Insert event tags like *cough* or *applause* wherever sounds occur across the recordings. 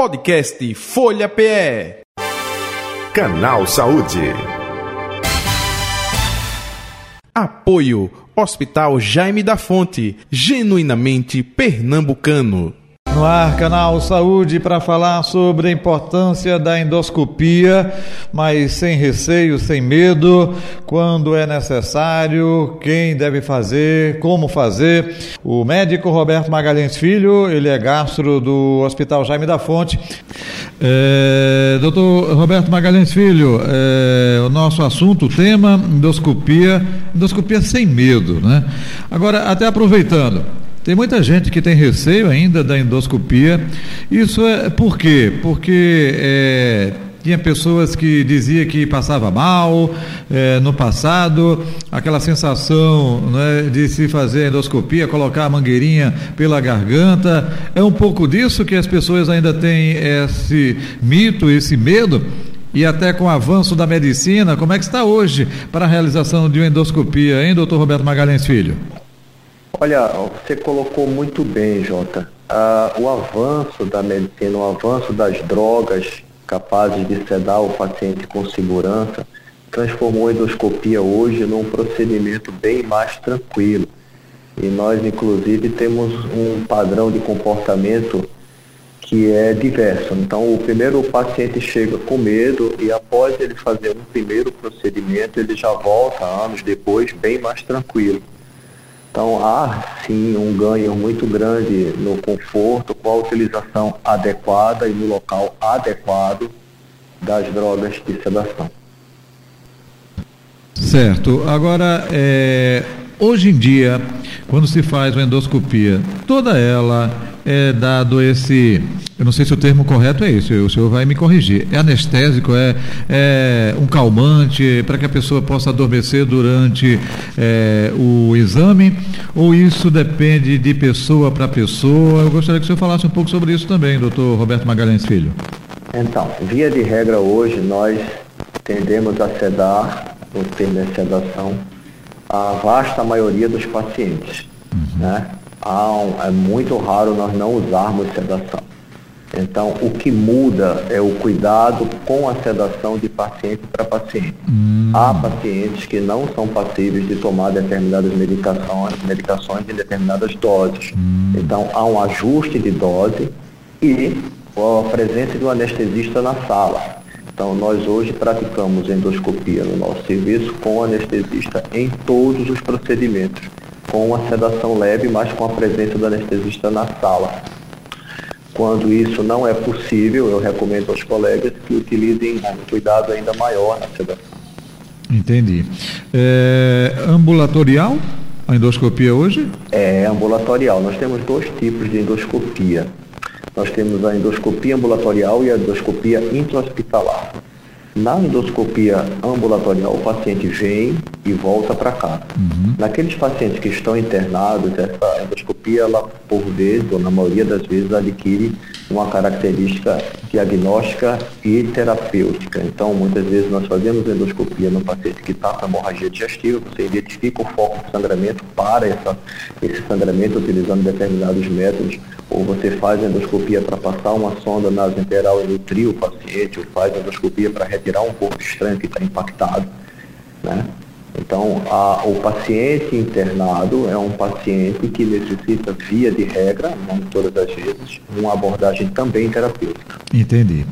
Podcast Folha PE. Canal Saúde. Apoio Hospital Jaime da Fonte, genuinamente pernambucano. No ar, canal Saúde, para falar sobre a importância da endoscopia, mas sem receio, sem medo, quando é necessário, quem deve fazer, como fazer. O médico Roberto Magalhães Filho, ele é gastro do Hospital Jaime da Fonte. É, doutor Roberto Magalhães Filho, é, o nosso assunto, o tema, endoscopia, endoscopia sem medo, né? Agora, até aproveitando, tem muita gente que tem receio ainda da endoscopia. Isso é por quê? Porque é, tinha pessoas que diziam que passava mal é, no passado, aquela sensação né, de se fazer endoscopia, colocar a mangueirinha pela garganta. É um pouco disso que as pessoas ainda têm esse mito, esse medo. E até com o avanço da medicina, como é que está hoje para a realização de uma endoscopia, hein, doutor Roberto Magalhães Filho? Olha, você colocou muito bem, Jota. Ah, o avanço da medicina, o avanço das drogas capazes de sedar o paciente com segurança, transformou a endoscopia hoje num procedimento bem mais tranquilo. E nós, inclusive, temos um padrão de comportamento que é diverso. Então, o primeiro paciente chega com medo e após ele fazer um primeiro procedimento, ele já volta anos depois bem mais tranquilo. Então há sim um ganho muito grande no conforto com a utilização adequada e no local adequado das drogas de sedação. Certo. Agora, é, hoje em dia, quando se faz uma endoscopia, toda ela é dado esse eu não sei se o termo correto é esse, o senhor vai me corrigir. É anestésico, é, é um calmante para que a pessoa possa adormecer durante é, o exame, ou isso depende de pessoa para pessoa? Eu gostaria que o senhor falasse um pouco sobre isso também, doutor Roberto Magalhães Filho. Então, via de regra hoje, nós tendemos a sedar, no termo de sedação, a vasta maioria dos pacientes. Uhum. Né? Um, é muito raro nós não usarmos sedação. Então, o que muda é o cuidado com a sedação de paciente para paciente. Hum. Há pacientes que não são passíveis de tomar determinadas medicações, medicações em determinadas doses. Hum. Então, há um ajuste de dose e a presença de um anestesista na sala. Então, nós hoje praticamos endoscopia no nosso serviço com anestesista em todos os procedimentos, com a sedação leve, mas com a presença do anestesista na sala. Quando isso não é possível, eu recomendo aos colegas que utilizem um cuidado ainda maior na sedação. Entendi. É, ambulatorial, a endoscopia hoje? É ambulatorial. Nós temos dois tipos de endoscopia. Nós temos a endoscopia ambulatorial e a endoscopia intra-hospitalar. Na endoscopia ambulatorial, o paciente vem e volta para casa. Uhum. Naqueles pacientes que estão internados, essa endoscopia, ela, por vezes, ou na maioria das vezes, adquire uma característica diagnóstica e terapêutica. Então, muitas vezes, nós fazemos endoscopia no paciente que está com hemorragia digestiva, você identifica o foco de sangramento para essa, esse sangramento utilizando determinados métodos ou você faz endoscopia para passar uma sonda nasointeral e nutrir o paciente, ou faz endoscopia para retirar um corpo estranho que está impactado. Né? Então, a, o paciente internado é um paciente que necessita, via de regra, não todas as vezes, uma abordagem também terapêutica. Entendi.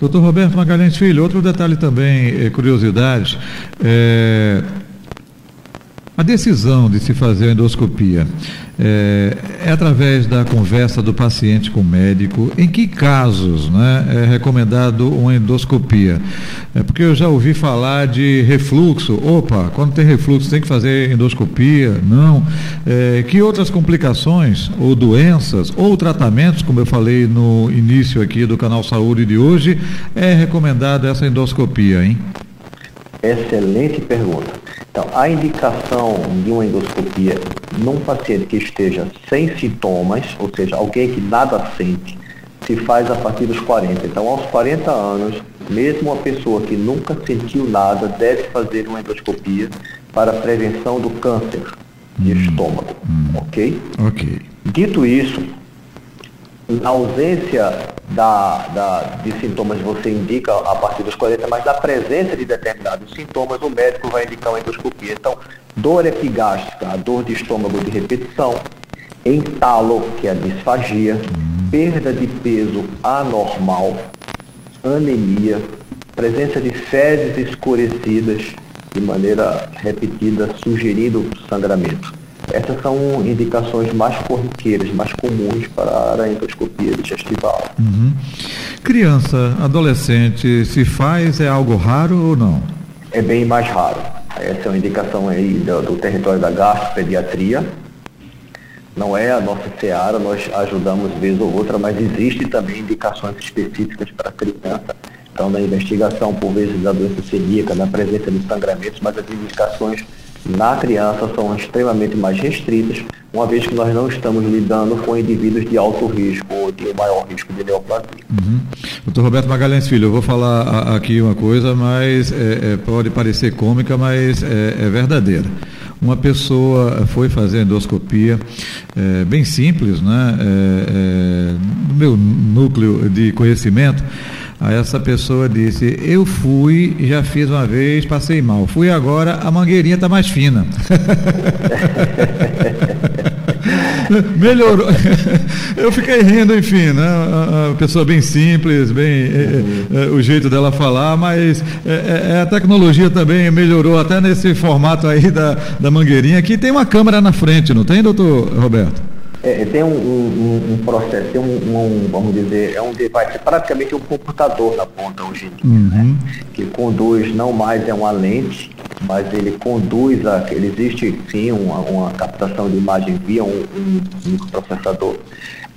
Doutor Roberto Magalhães Filho, outro detalhe também, eh, curiosidade, é, a decisão de se fazer a endoscopia é, é, através da conversa do paciente com o médico. Em que casos né, é recomendado uma endoscopia? É porque eu já ouvi falar de refluxo. Opa, quando tem refluxo tem que fazer endoscopia? Não. É, que outras complicações ou doenças ou tratamentos, como eu falei no início aqui do canal Saúde de hoje, é recomendada essa endoscopia, hein? Excelente pergunta. Então, a indicação de uma endoscopia num paciente que esteja sem sintomas, ou seja, alguém que nada sente, se faz a partir dos 40. Então, aos 40 anos, mesmo uma pessoa que nunca sentiu nada deve fazer uma endoscopia para prevenção do câncer de hum, estômago, hum. ok? Ok. Dito isso, na ausência da, da, de sintomas você indica a partir dos 40, mas da presença de determinados sintomas, o médico vai indicar uma endoscopia. Então, dor epigástrica, a dor de estômago de repetição, entalo, que é a disfagia, perda de peso anormal, anemia, presença de fezes escurecidas de maneira repetida, sugerindo sangramento. Essas são indicações mais corriqueiras, mais comuns para a endoscopia digestival. Uhum. Criança, adolescente, se faz é algo raro ou não? É bem mais raro. Essa é uma indicação aí do, do território da gastropediatria. Não é a nossa seara, nós ajudamos vez ou outra, mas existe também indicações específicas para criança. Então, na investigação, por vezes, da doença celíaca, na presença de sangramentos, mas as indicações na criança são extremamente mais restritas, uma vez que nós não estamos lidando com indivíduos de alto risco ou de maior risco de neoplasia. Uhum. Doutor Roberto Magalhães Filho, eu vou falar aqui uma coisa, mas é, é, pode parecer cômica, mas é, é, verdadeira. Uma pessoa foi fazer endoscopia, é, bem simples, né? É, é, no meu núcleo de conhecimento, Aí essa pessoa disse: Eu fui, já fiz uma vez, passei mal. Fui agora, a mangueirinha está mais fina. *laughs* Melhorou. *laughs* Eu fiquei rindo, enfim, né? A pessoa bem simples, bem uhum. é, é, o jeito dela falar, mas é, é, a tecnologia também melhorou até nesse formato aí da, da mangueirinha, que tem uma câmera na frente, não tem, doutor Roberto? É, tem um, um, um, processo, tem um, vamos dizer, é um device, praticamente um computador na ponta hoje em dia, né? uhum. né? que conduz, não mais é uma lente, mas ele conduz, a, ele existe sim uma, uma captação de imagem via um, um microprocessador.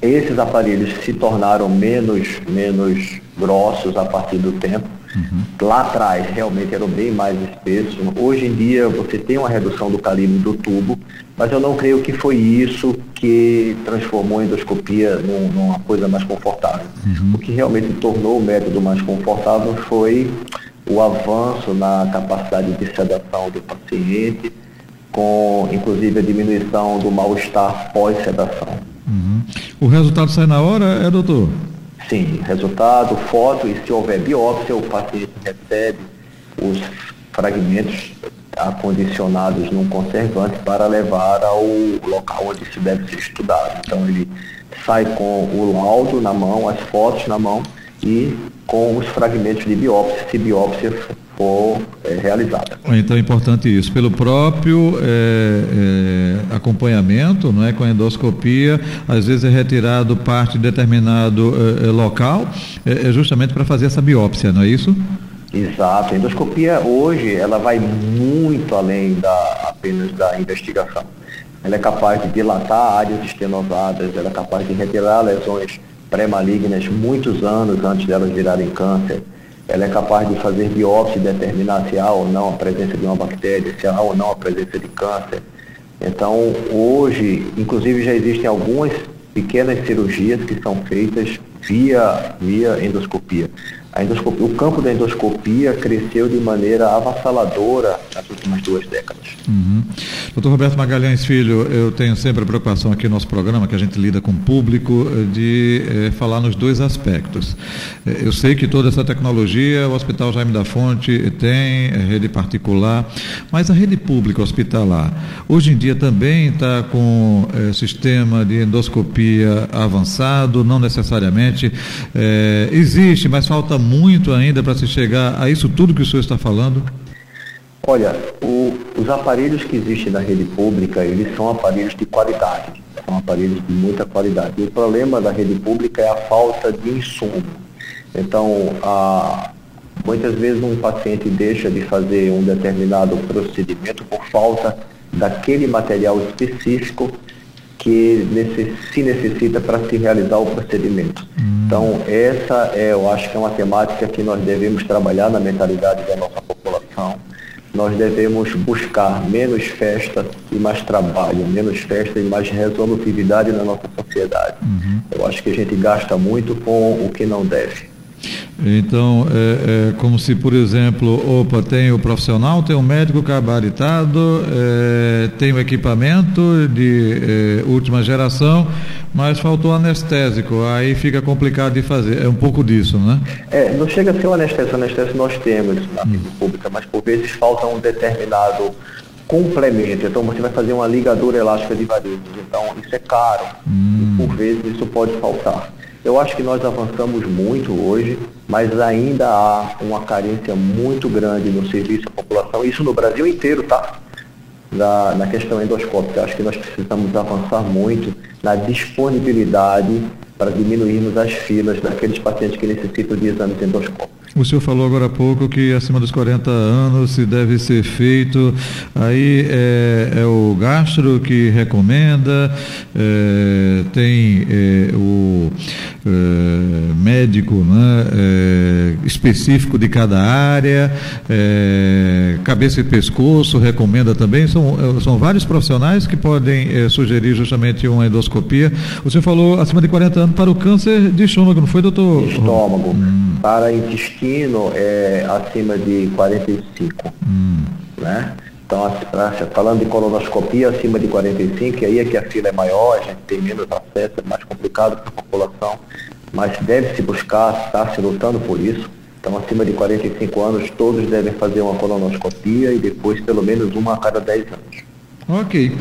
Esses aparelhos se tornaram menos, menos grossos a partir do tempo, Uhum. Lá atrás realmente eram bem mais espessos. Hoje em dia você tem uma redução do calibre do tubo, mas eu não creio que foi isso que transformou a endoscopia num, numa coisa mais confortável. Uhum. O que realmente tornou o método mais confortável foi o avanço na capacidade de sedação do paciente, com inclusive a diminuição do mal-estar pós-sedação. Uhum. O resultado sai na hora, é doutor? Sim, resultado, foto e se houver biópsia, o paciente recebe os fragmentos acondicionados num conservante para levar ao local onde se deve ser estudado. Então ele sai com o laudo na mão, as fotos na mão e com os fragmentos de biópsia, se biópsia for é, realizada. Então é importante isso. Pelo próprio é, é, acompanhamento, não é, com a endoscopia, às vezes é retirado parte de determinado local, é, é justamente para fazer essa biópsia, não é isso? Exato. A endoscopia hoje ela vai muito além da apenas da investigação. Ela é capaz de dilatar áreas estenosadas, ela é capaz de retirar lesões pré-malignas muitos anos antes delas virarem câncer ela é capaz de fazer biópsia e determinar se há ou não a presença de uma bactéria, se há ou não a presença de câncer. Então, hoje, inclusive já existem algumas pequenas cirurgias que são feitas via, via endoscopia. O campo da endoscopia cresceu de maneira avassaladora nas últimas duas décadas. Uhum. Doutor Roberto Magalhães Filho, eu tenho sempre a preocupação aqui no nosso programa, que a gente lida com o público, eh, de eh, falar nos dois aspectos. Eh, eu sei que toda essa tecnologia, o Hospital Jaime da Fonte tem, rede particular, mas a rede pública hospitalar, hoje em dia também está com sistema de endoscopia avançado, não necessariamente. existe, mas falta muito ainda para se chegar a isso tudo que o senhor está falando? Olha, o, os aparelhos que existem na rede pública, eles são aparelhos de qualidade, são aparelhos de muita qualidade. E o problema da rede pública é a falta de insumo. Então, a, muitas vezes um paciente deixa de fazer um determinado procedimento por falta daquele material específico que se necessita para se realizar o procedimento. Hum. Então, essa é, eu acho que é uma temática que nós devemos trabalhar na mentalidade da nossa população. Nós devemos buscar menos festa e mais trabalho, menos festa e mais resolutividade na nossa sociedade. Uhum. Eu acho que a gente gasta muito com o que não deve. Então, é, é, como se, por exemplo, opa, tem o profissional, tem o médico gabaritado, é, tem o equipamento de é, última geração, mas faltou anestésico, aí fica complicado de fazer. É um pouco disso, né? É, não chega a ser o anestésico, o anestésico nós temos na hum. pública, mas por vezes falta um determinado complemento. Então você vai fazer uma ligadura elástica de varizes. Então isso é caro. Hum. E por vezes isso pode faltar. Eu acho que nós avançamos muito hoje, mas ainda há uma carência muito grande no serviço à população, isso no Brasil inteiro, tá? Na, questão endoscópica. Acho que nós precisamos avançar muito na disponibilidade para diminuirmos as filas daqueles pacientes que necessitam de exames endoscópicos. O senhor falou agora há pouco que acima dos 40 anos se deve ser feito, aí é, é o gastro que recomenda, é, tem é, o é, médico né, é, específico de cada área, é, cabeça e pescoço recomenda também, são, são vários profissionais que podem sugerir justamente uma endoscopia. O senhor falou acima de 40 anos para o câncer de estômago, não foi, doutor? Estômago. Hum. Para intestino é acima de 45. Hum. Né? Então, falando de colonoscopia acima de 45, e aí é que a fila é maior, a gente tem menos acesso, é mais complicado para a população, mas deve-se buscar, está se lutando por isso. Então, acima de 45 anos, todos devem fazer uma colonoscopia e depois pelo menos uma a cada 10 anos. Ok.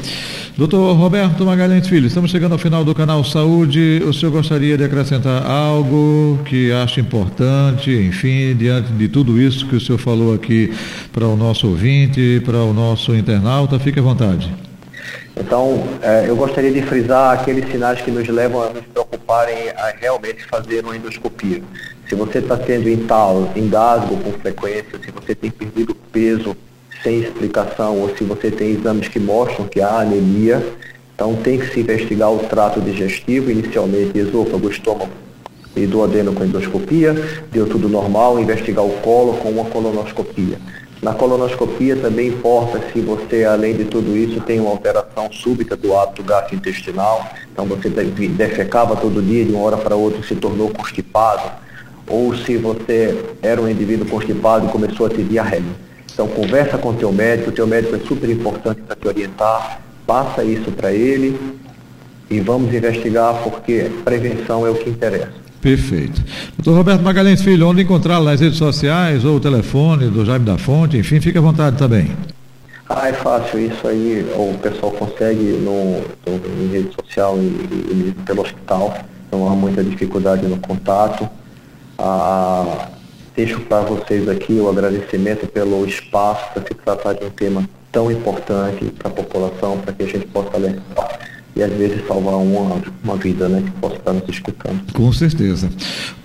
Doutor Roberto Magalhães Filho, estamos chegando ao final do canal Saúde. O senhor gostaria de acrescentar algo que acha importante, enfim, diante de tudo isso que o senhor falou aqui para o nosso ouvinte, para o nosso internauta? Fique à vontade. Então, é, eu gostaria de frisar aqueles sinais que nos levam a nos preocuparem a realmente fazer uma endoscopia. Se você está tendo engasgo com frequência, se você tem perdido peso sem explicação ou se você tem exames que mostram que há anemia, então tem que se investigar o trato digestivo, inicialmente esôfago, estômago e duodeno com endoscopia, deu tudo normal, investigar o colo com uma colonoscopia. Na colonoscopia também importa se você, além de tudo isso, tem uma alteração súbita do hábito gastrointestinal, então você defecava todo dia, de uma hora para outra se tornou constipado, ou se você era um indivíduo constipado e começou a ter diarreia. Então conversa com o teu médico, o teu médico é super importante para te orientar, passa isso para ele e vamos investigar porque prevenção é o que interessa. Perfeito. Doutor Roberto Magalhães Filho, onde encontrá-lo nas redes sociais ou o telefone do Jaime da Fonte, enfim, fique à vontade também. Ah, é fácil isso aí, o pessoal consegue no, no em rede social e, e, pelo hospital, não há muita dificuldade no contato. Ah, Deixo para vocês aqui o agradecimento pelo espaço para se tratar de um tema tão importante para a população, para que a gente possa alertar e às vezes salvar uma, uma vida né, que possa estar nos escutando. Com certeza.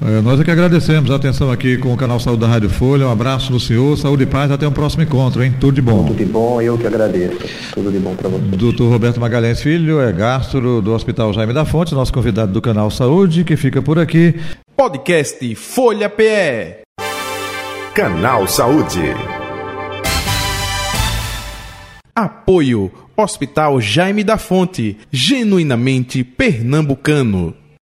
É, nós é que agradecemos a atenção aqui com o canal Saúde da Rádio Folha. Um abraço no senhor, saúde e paz, até o próximo encontro, hein? Tudo de bom. Tudo de bom, eu que agradeço. Tudo de bom para você. Doutor Roberto Magalhães Filho, é gastro do Hospital Jaime da Fonte, nosso convidado do canal Saúde, que fica por aqui. Podcast Folha PE. Canal Saúde. Apoio Hospital Jaime da Fonte, genuinamente pernambucano.